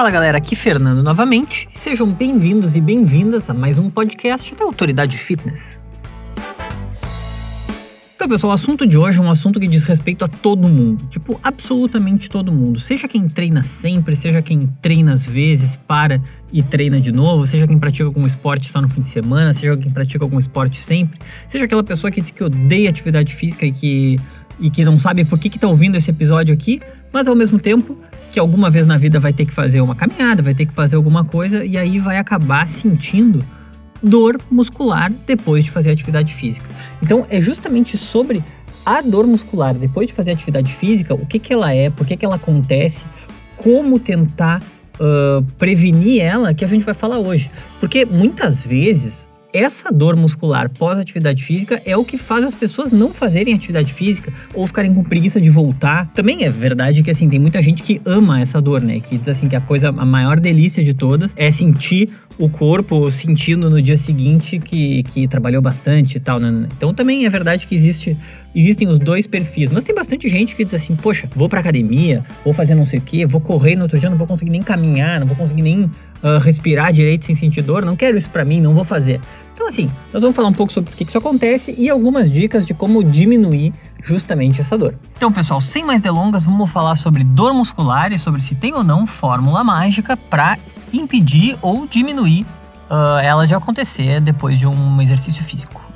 Fala galera, aqui Fernando novamente. Sejam bem-vindos e bem-vindas a mais um podcast da Autoridade Fitness. Então, pessoal, o assunto de hoje é um assunto que diz respeito a todo mundo. Tipo, absolutamente todo mundo. Seja quem treina sempre, seja quem treina às vezes, para e treina de novo, seja quem pratica algum esporte só no fim de semana, seja quem pratica algum esporte sempre, seja aquela pessoa que diz que odeia atividade física e que, e que não sabe por que está ouvindo esse episódio aqui, mas ao mesmo tempo que alguma vez na vida vai ter que fazer uma caminhada, vai ter que fazer alguma coisa e aí vai acabar sentindo dor muscular depois de fazer atividade física. Então é justamente sobre a dor muscular depois de fazer atividade física, o que, que ela é, por que, que ela acontece, como tentar uh, prevenir ela, que a gente vai falar hoje. Porque muitas vezes essa dor muscular pós-atividade física é o que faz as pessoas não fazerem atividade física ou ficarem com preguiça de voltar. Também é verdade que assim tem muita gente que ama essa dor, né? Que diz assim que a coisa a maior delícia de todas é sentir o corpo sentindo no dia seguinte que, que trabalhou bastante e tal. Né? Então também é verdade que existe, existem os dois perfis. Mas tem bastante gente que diz assim, poxa, vou pra academia, vou fazer não sei o que, vou correr no outro dia, não vou conseguir nem caminhar, não vou conseguir nem uh, respirar direito sem sentir dor, não quero isso para mim, não vou fazer. Então assim, nós vamos falar um pouco sobre o que isso acontece e algumas dicas de como diminuir justamente essa dor. Então, pessoal, sem mais delongas, vamos falar sobre dor muscular e sobre se tem ou não fórmula mágica para impedir ou diminuir uh, ela de acontecer depois de um exercício físico.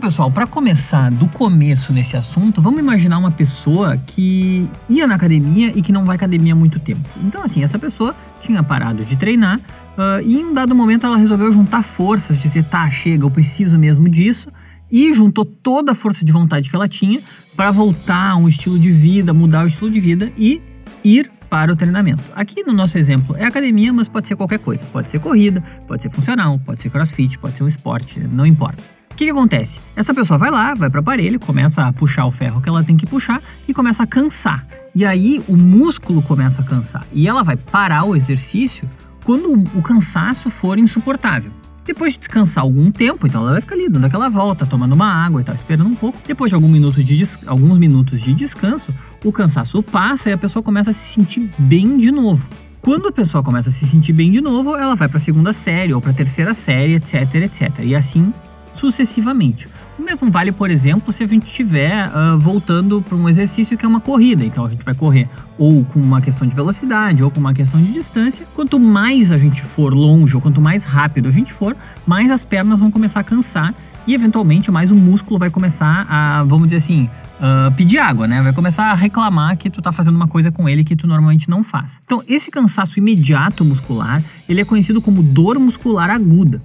Então, pessoal, para começar do começo nesse assunto, vamos imaginar uma pessoa que ia na academia e que não vai à academia há muito tempo. Então, assim, essa pessoa tinha parado de treinar uh, e em um dado momento ela resolveu juntar forças, dizer, tá, chega, eu preciso mesmo disso, e juntou toda a força de vontade que ela tinha para voltar a um estilo de vida, mudar o estilo de vida e ir para o treinamento. Aqui no nosso exemplo é academia, mas pode ser qualquer coisa. Pode ser corrida, pode ser funcional, pode ser crossfit, pode ser um esporte, não importa. Que, que acontece? Essa pessoa vai lá, vai para o aparelho, começa a puxar o ferro que ela tem que puxar e começa a cansar. E aí o músculo começa a cansar. E ela vai parar o exercício quando o cansaço for insuportável. Depois de descansar algum tempo, então ela vai ficar ali dando aquela volta, tomando uma água e tal, esperando um pouco. Depois de algum minuto de alguns minutos de descanso, o cansaço passa e a pessoa começa a se sentir bem de novo. Quando a pessoa começa a se sentir bem de novo, ela vai para a segunda série ou para a terceira série, etc, etc. E assim sucessivamente. O mesmo vale, por exemplo, se a gente estiver uh, voltando para um exercício que é uma corrida. Então a gente vai correr ou com uma questão de velocidade ou com uma questão de distância. Quanto mais a gente for longe ou quanto mais rápido a gente for, mais as pernas vão começar a cansar e eventualmente mais o músculo vai começar a, vamos dizer assim, uh, pedir água, né? Vai começar a reclamar que tu tá fazendo uma coisa com ele que tu normalmente não faz. Então, esse cansaço imediato muscular, ele é conhecido como dor muscular aguda.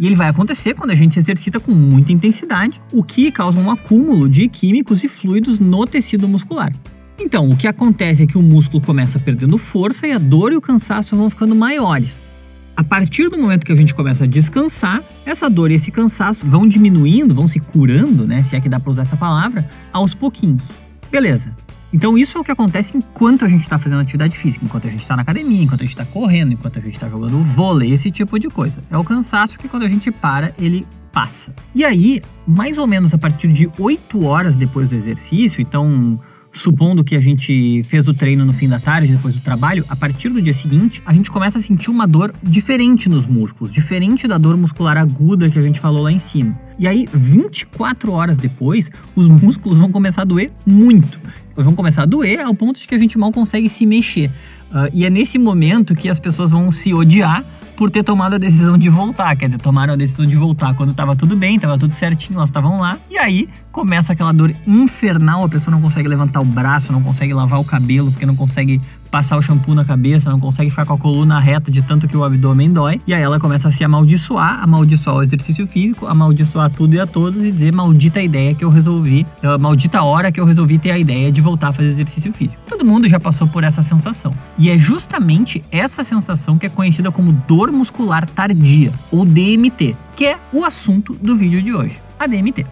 E ele vai acontecer quando a gente se exercita com muita intensidade, o que causa um acúmulo de químicos e fluidos no tecido muscular. Então, o que acontece é que o músculo começa perdendo força e a dor e o cansaço vão ficando maiores. A partir do momento que a gente começa a descansar, essa dor e esse cansaço vão diminuindo, vão se curando, né, se é que dá para usar essa palavra, aos pouquinhos. Beleza. Então isso é o que acontece enquanto a gente está fazendo atividade física, enquanto a gente está na academia, enquanto a gente está correndo, enquanto a gente está jogando vôlei, esse tipo de coisa. É o cansaço que quando a gente para, ele passa. E aí, mais ou menos a partir de 8 horas depois do exercício, então supondo que a gente fez o treino no fim da tarde, depois do trabalho, a partir do dia seguinte, a gente começa a sentir uma dor diferente nos músculos, diferente da dor muscular aguda que a gente falou lá em cima. E aí, 24 horas depois, os músculos vão começar a doer muito. Vão começar a doer ao ponto de que a gente mal consegue se mexer. Uh, e é nesse momento que as pessoas vão se odiar por ter tomado a decisão de voltar. Quer dizer, tomaram a decisão de voltar quando estava tudo bem, estava tudo certinho, elas estavam lá. E aí começa aquela dor infernal, a pessoa não consegue levantar o braço, não consegue lavar o cabelo, porque não consegue passar o shampoo na cabeça, não consegue ficar com a coluna reta de tanto que o abdômen dói. E aí ela começa a se amaldiçoar, amaldiçoar o exercício físico, amaldiçoar tudo e a todos e dizer maldita ideia que eu resolvi, uh, maldita hora que eu resolvi ter a ideia de voltar a fazer exercício físico. Todo mundo já passou por essa sensação. E é justamente essa sensação que é conhecida como dor muscular tardia, ou DMT, que é o assunto do vídeo de hoje. A DMT.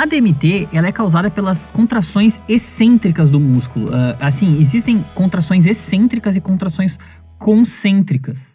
A DMT ela é causada pelas contrações excêntricas do músculo. Uh, assim, existem contrações excêntricas e contrações concêntricas.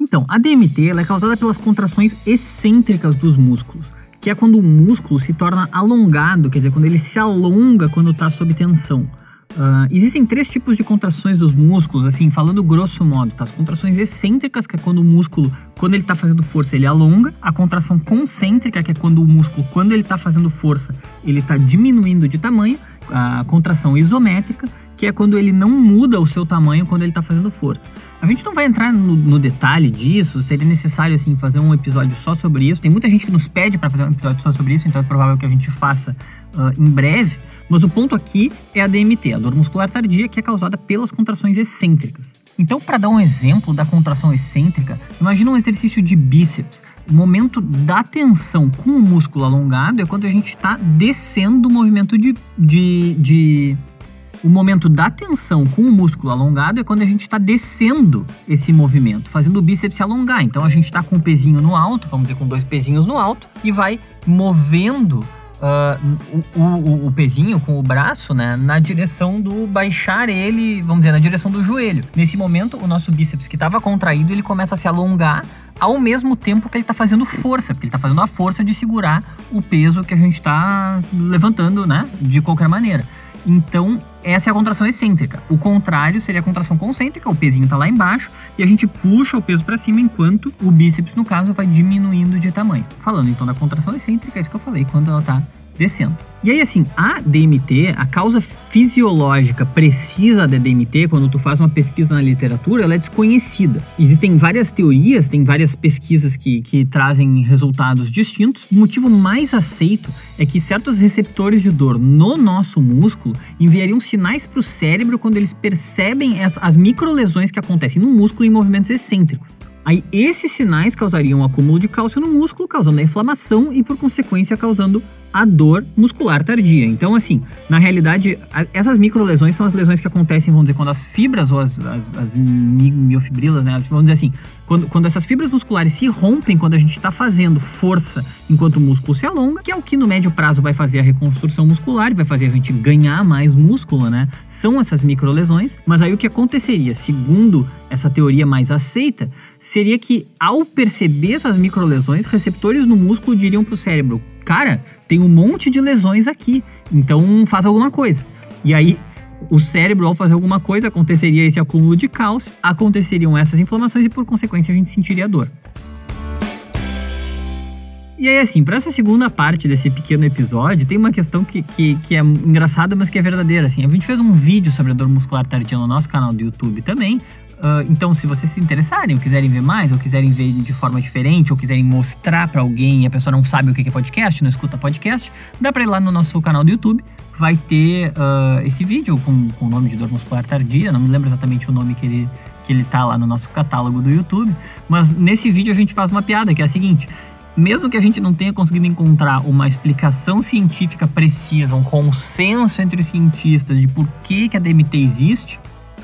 Então, a DMT ela é causada pelas contrações excêntricas dos músculos, que é quando o músculo se torna alongado, quer dizer, quando ele se alonga quando está sob tensão. Uh, existem três tipos de contrações dos músculos, assim, falando grosso modo, tá? As contrações excêntricas, que é quando o músculo, quando ele tá fazendo força, ele alonga. A contração concêntrica, que é quando o músculo, quando ele tá fazendo força, ele tá diminuindo de tamanho. A contração isométrica, que é quando ele não muda o seu tamanho quando ele está fazendo força. A gente não vai entrar no, no, detalhe disso, seria necessário assim fazer um episódio só sobre isso. Tem muita gente que nos pede para fazer um episódio só sobre isso, então é provável que a gente faça uh, em breve. Mas o ponto aqui é a DMT, a dor muscular tardia, que é causada pelas contrações excêntricas. Então, para dar um exemplo da contração excêntrica, imagina um exercício de bíceps. O momento da tensão com o músculo alongado é quando a gente está descendo o movimento de, de, de o momento da tensão com o músculo alongado é quando a gente está descendo esse movimento, fazendo o bíceps se alongar. Então a gente está com o pezinho no alto, vamos dizer com dois pezinhos no alto, e vai movendo Uh, o, o, o, pezinho com o braço, né, na direção do baixar ele, vamos dizer, na direção do joelho. Nesse momento, o nosso bíceps que estava contraído, ele começa a se alongar ao mesmo tempo que ele está fazendo força, porque ele está fazendo a força de segurar o peso que a gente está levantando, né, de qualquer maneira. Então, essa é a contração excêntrica. O contrário seria a contração concêntrica, o pezinho está lá embaixo e a gente puxa o peso para cima enquanto o bíceps, no caso, vai diminuindo de tamanho. Falando então da contração excêntrica, é isso que eu falei quando ela está descendo. E aí, assim, a DMT, a causa fisiológica precisa da DMT, quando tu faz uma pesquisa na literatura, ela é desconhecida. Existem várias teorias, tem várias pesquisas que, que trazem resultados distintos. O motivo mais aceito é que certos receptores de dor no nosso músculo enviariam sinais para o cérebro quando eles percebem as, as microlesões que acontecem no músculo em movimentos excêntricos. Aí esses sinais causariam um acúmulo de cálcio no músculo, causando a inflamação e por consequência causando a dor muscular tardia. Então, assim, na realidade, essas microlesões são as lesões que acontecem, vamos dizer, quando as fibras ou as, as, as miofibrilas, né? Vamos dizer assim, quando, quando essas fibras musculares se rompem quando a gente está fazendo força enquanto o músculo se alonga, que é o que no médio prazo vai fazer a reconstrução muscular vai fazer a gente ganhar mais músculo, né? São essas microlesões, mas aí o que aconteceria, segundo essa teoria mais aceita, seria que ao perceber essas microlesões, receptores no músculo diriam para o cérebro: cara, tem um monte de lesões aqui, então faz alguma coisa. E aí o cérebro, ao fazer alguma coisa, aconteceria esse acúmulo de cálcio, aconteceriam essas inflamações e, por consequência, a gente sentiria dor. E aí, assim, para essa segunda parte desse pequeno episódio, tem uma questão que, que, que, é engraçada, mas que é verdadeira. Assim, a gente fez um vídeo sobre a dor muscular tardia no nosso canal do YouTube também, Uh, então, se vocês se interessarem, ou quiserem ver mais, ou quiserem ver de forma diferente, ou quiserem mostrar para alguém e a pessoa não sabe o que é podcast, não escuta podcast, dá para ir lá no nosso canal do YouTube. Vai ter uh, esse vídeo com, com o nome de dor muscular tardia, não me lembro exatamente o nome que ele, que ele tá lá no nosso catálogo do YouTube, mas nesse vídeo a gente faz uma piada que é a seguinte: mesmo que a gente não tenha conseguido encontrar uma explicação científica precisa, um consenso entre os cientistas de por que, que a DMT existe,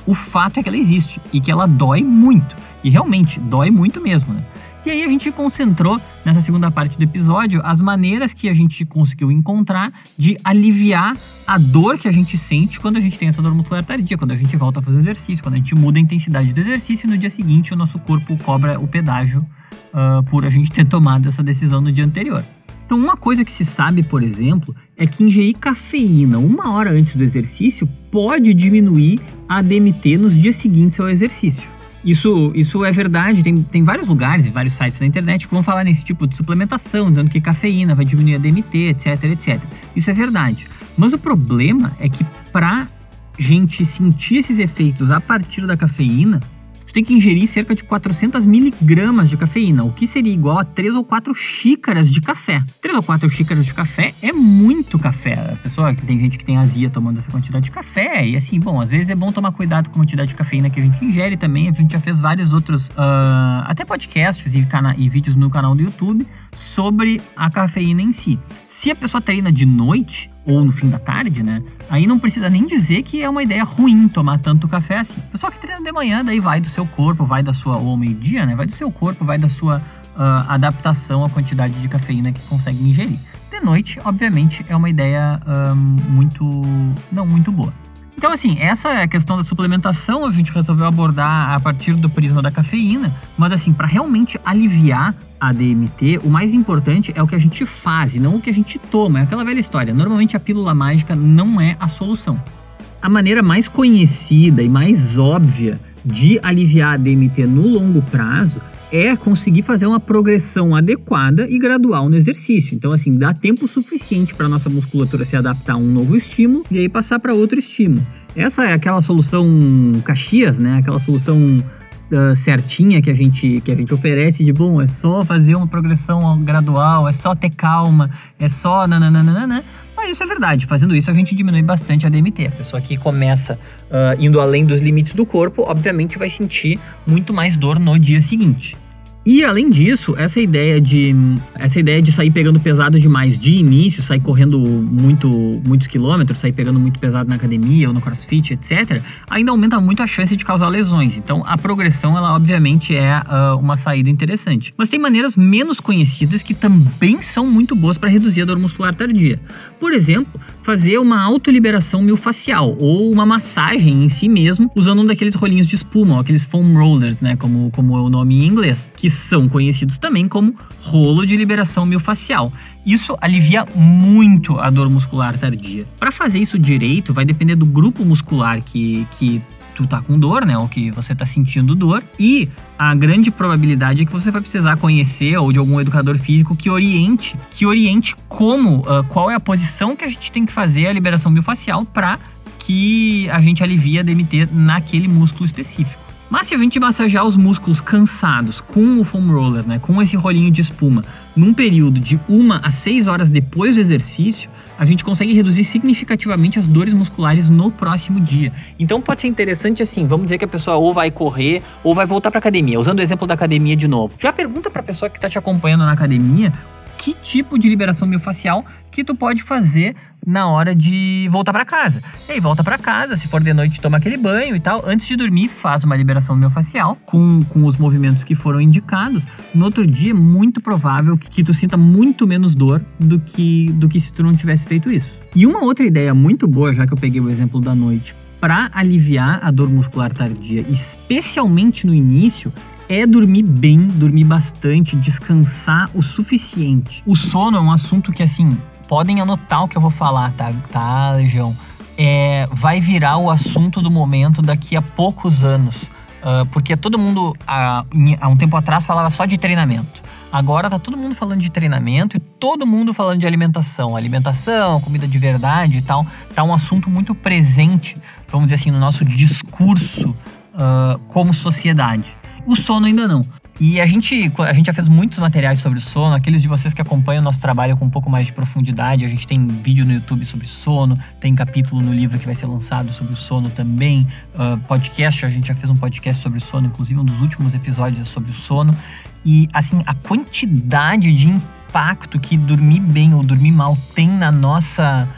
o fato é que ela existe e que ela dói muito. E realmente, dói muito mesmo, né? E aí a gente concentrou nessa segunda parte do episódio as maneiras que a gente conseguiu encontrar de aliviar a dor que a gente sente quando a gente tem essa dor muscular tardia, quando a gente volta a fazer exercício, quando a gente muda a intensidade do exercício e no dia seguinte o nosso corpo cobra o pedágio uh, por a gente ter tomado essa decisão no dia anterior. Então, uma coisa que se sabe, por exemplo, é que ingerir cafeína uma hora antes do exercício pode diminuir a DMT nos dias seguintes ao exercício. Isso, isso é verdade, tem, tem vários lugares, vários sites na internet que vão falar nesse tipo de suplementação, dizendo que cafeína vai diminuir a DMT, etc, etc. Isso é verdade. Mas o problema é que para gente sentir esses efeitos a partir da cafeína, tem que ingerir cerca de 400 miligramas de cafeína, o que seria igual a 3 ou 4 xícaras de café. 3 ou 4 xícaras de café é muito café. A pessoa que tem gente que tem azia tomando essa quantidade de café, e assim, bom, às vezes é bom tomar cuidado com a quantidade de cafeína que a gente ingere também. A gente já fez vários outros, uh, até podcasts e, e vídeos no canal do YouTube sobre a cafeína em si. Se a pessoa treina de noite, ou no fim da tarde, né? Aí não precisa nem dizer que é uma ideia ruim tomar tanto café assim. Só que treina de manhã, daí vai do seu corpo, vai da sua, ou ao meio-dia, né? Vai do seu corpo, vai da sua uh, adaptação à quantidade de cafeína que consegue ingerir. De noite, obviamente, é uma ideia muito, não muito boa. Então, assim, essa é questão da suplementação, a gente resolveu abordar a partir do prisma da cafeína, mas assim, para realmente aliviar a DMT, o mais importante é o que a gente faz, e não o que a gente toma. É aquela velha história. Normalmente a pílula mágica não é a solução. A maneira mais conhecida e mais óbvia de aliviar a DMT no longo prazo é conseguir fazer uma progressão adequada e gradual no exercício. Então, assim, dá tempo suficiente para nossa musculatura se adaptar a um novo estímulo e aí passar para outro estímulo. Essa é aquela solução Caxias, né? Aquela solução uh, certinha que a gente que a gente oferece de bom, é só fazer uma progressão gradual, é só ter calma, é só nananana. Mas isso é verdade. Fazendo isso, a gente diminui bastante a DMT. A pessoa que começa uh, indo além dos limites do corpo, obviamente vai sentir muito mais dor no dia seguinte. E além disso, essa ideia de essa ideia de sair pegando pesado demais de início, sair correndo muito muitos quilômetros, sair pegando muito pesado na academia ou no CrossFit, etc, ainda aumenta muito a chance de causar lesões. Então, a progressão ela obviamente é uh, uma saída interessante. Mas tem maneiras menos conhecidas que também são muito boas para reduzir a dor muscular tardia. Por exemplo, fazer uma autoliberação miofascial ou uma massagem em si mesmo usando um daqueles rolinhos de espuma, aqueles foam rollers, né, como como é o nome em inglês, que são conhecidos também como rolo de liberação miofascial. Isso alivia muito a dor muscular tardia. Para fazer isso direito, vai depender do grupo muscular que, que tu tá com dor, né? Ou que você tá sentindo dor. E a grande probabilidade é que você vai precisar conhecer ou de algum educador físico que oriente, que oriente como, uh, qual é a posição que a gente tem que fazer a liberação miofascial para que a gente alivie a DMT naquele músculo específico. Mas se a gente massagear os músculos cansados com o foam roller, né, com esse rolinho de espuma, num período de uma a seis horas depois do exercício, a gente consegue reduzir significativamente as dores musculares no próximo dia. Então pode ser interessante assim, vamos dizer que a pessoa ou vai correr ou vai voltar para academia, usando o exemplo da academia de novo. Já pergunta para a pessoa que está te acompanhando na academia que tipo de liberação miofascial que tu pode fazer na hora de voltar para casa. E aí volta para casa, se for de noite toma aquele banho e tal. Antes de dormir faz uma liberação miofascial com, com os movimentos que foram indicados. No outro dia é muito provável que, que tu sinta muito menos dor do que, do que se tu não tivesse feito isso. E uma outra ideia muito boa, já que eu peguei o exemplo da noite, para aliviar a dor muscular tardia, especialmente no início, é dormir bem, dormir bastante, descansar o suficiente. O sono é um assunto que, assim, podem anotar o que eu vou falar, tá, tá Legião? É, vai virar o assunto do momento daqui a poucos anos. Uh, porque todo mundo, há, há um tempo atrás, falava só de treinamento. Agora tá todo mundo falando de treinamento e todo mundo falando de alimentação. Alimentação, comida de verdade e tal. Tá um assunto muito presente, vamos dizer assim, no nosso discurso uh, como sociedade. O sono ainda não. E a gente, a gente já fez muitos materiais sobre sono. Aqueles de vocês que acompanham o nosso trabalho com um pouco mais de profundidade, a gente tem vídeo no YouTube sobre sono, tem capítulo no livro que vai ser lançado sobre o sono também. Uh, podcast, a gente já fez um podcast sobre sono, inclusive um dos últimos episódios é sobre o sono. E assim, a quantidade de impacto que dormir bem ou dormir mal tem na nossa,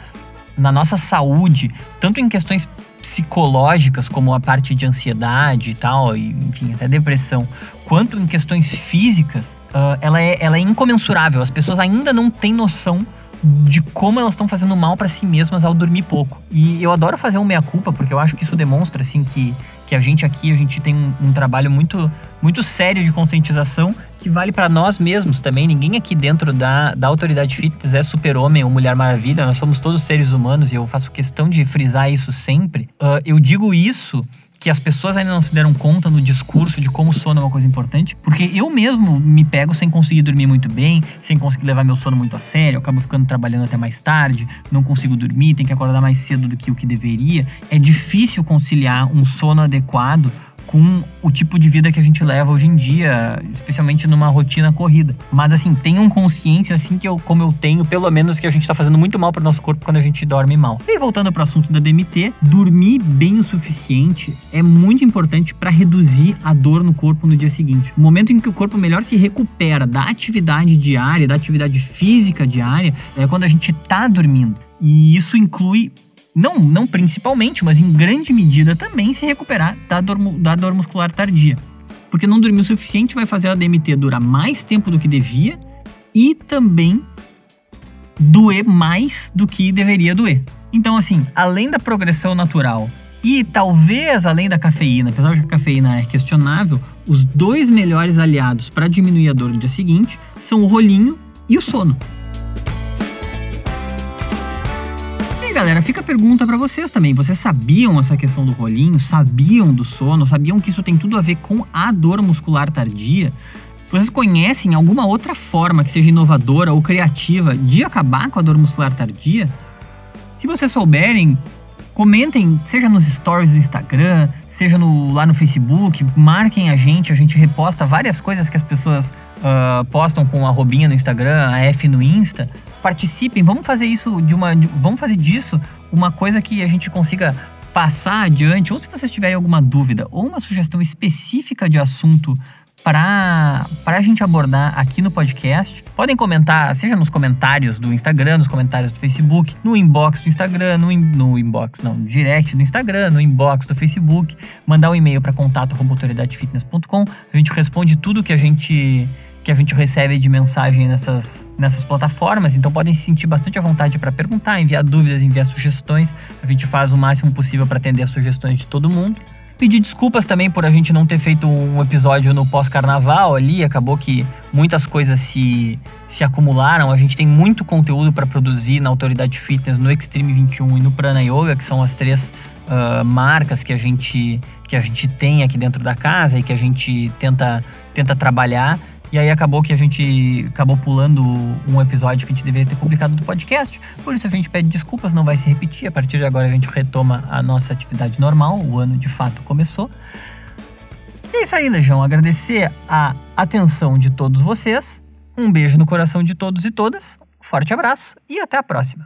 na nossa saúde, tanto em questões psicológicas, como a parte de ansiedade e tal, e, enfim, até depressão, quanto em questões físicas, uh, ela, é, ela é incomensurável. As pessoas ainda não têm noção de como elas estão fazendo mal para si mesmas ao dormir pouco. E eu adoro fazer um meia-culpa, porque eu acho que isso demonstra, assim, que, que a gente aqui, a gente tem um, um trabalho muito, muito sério de conscientização que vale para nós mesmos também. Ninguém aqui dentro da, da Autoridade Fitness é super-homem ou Mulher Maravilha, nós somos todos seres humanos e eu faço questão de frisar isso sempre. Uh, eu digo isso que as pessoas ainda não se deram conta no discurso de como o sono é uma coisa importante, porque eu mesmo me pego sem conseguir dormir muito bem, sem conseguir levar meu sono muito a sério, acabo ficando trabalhando até mais tarde, não consigo dormir, tenho que acordar mais cedo do que o que deveria. É difícil conciliar um sono adequado com o tipo de vida que a gente leva hoje em dia, especialmente numa rotina corrida. Mas assim, tenham consciência assim que eu, como eu tenho, pelo menos que a gente tá fazendo muito mal para o nosso corpo quando a gente dorme mal. E voltando para o assunto da DMT, dormir bem o suficiente é muito importante para reduzir a dor no corpo no dia seguinte. O momento em que o corpo melhor se recupera da atividade diária, da atividade física diária, é quando a gente tá dormindo. E isso inclui não, não principalmente, mas em grande medida também se recuperar da dor, da dor muscular tardia. Porque não dormir o suficiente vai fazer a DMT durar mais tempo do que devia e também doer mais do que deveria doer. Então, assim, além da progressão natural e talvez além da cafeína, apesar de que a cafeína é questionável, os dois melhores aliados para diminuir a dor no dia seguinte são o rolinho e o sono. Galera, fica a pergunta para vocês também. Vocês sabiam essa questão do rolinho? Sabiam do sono? Sabiam que isso tem tudo a ver com a dor muscular tardia? Vocês conhecem alguma outra forma que seja inovadora ou criativa de acabar com a dor muscular tardia? Se vocês souberem, comentem, seja nos stories do Instagram, seja no, lá no Facebook, marquem a gente, a gente reposta várias coisas que as pessoas uh, postam com a robinha no Instagram, a F no Insta. Participem, vamos fazer isso de uma. De, vamos fazer disso uma coisa que a gente consiga passar adiante, ou se vocês tiverem alguma dúvida ou uma sugestão específica de assunto para a gente abordar aqui no podcast. Podem comentar, seja nos comentários do Instagram, nos comentários do Facebook, no inbox do Instagram, no, in, no inbox, não, no direct do Instagram, no inbox do Facebook, mandar um e-mail para contato@autoridadefitness.com. A gente responde tudo que a gente que a gente recebe de mensagem nessas, nessas plataformas, então podem se sentir bastante à vontade para perguntar, enviar dúvidas, enviar sugestões. A gente faz o máximo possível para atender as sugestões de todo mundo. Pedir desculpas também por a gente não ter feito um episódio no pós-carnaval ali, acabou que muitas coisas se, se acumularam. A gente tem muito conteúdo para produzir na Autoridade Fitness, no Extreme 21 e no Prana Yoga, que são as três uh, marcas que a gente que a gente tem aqui dentro da casa e que a gente tenta tenta trabalhar. E aí acabou que a gente acabou pulando um episódio que a gente deveria ter publicado do podcast. Por isso a gente pede desculpas, não vai se repetir. A partir de agora a gente retoma a nossa atividade normal. O ano de fato começou. E é isso aí, Legião. Agradecer a atenção de todos vocês. Um beijo no coração de todos e todas. Forte abraço e até a próxima.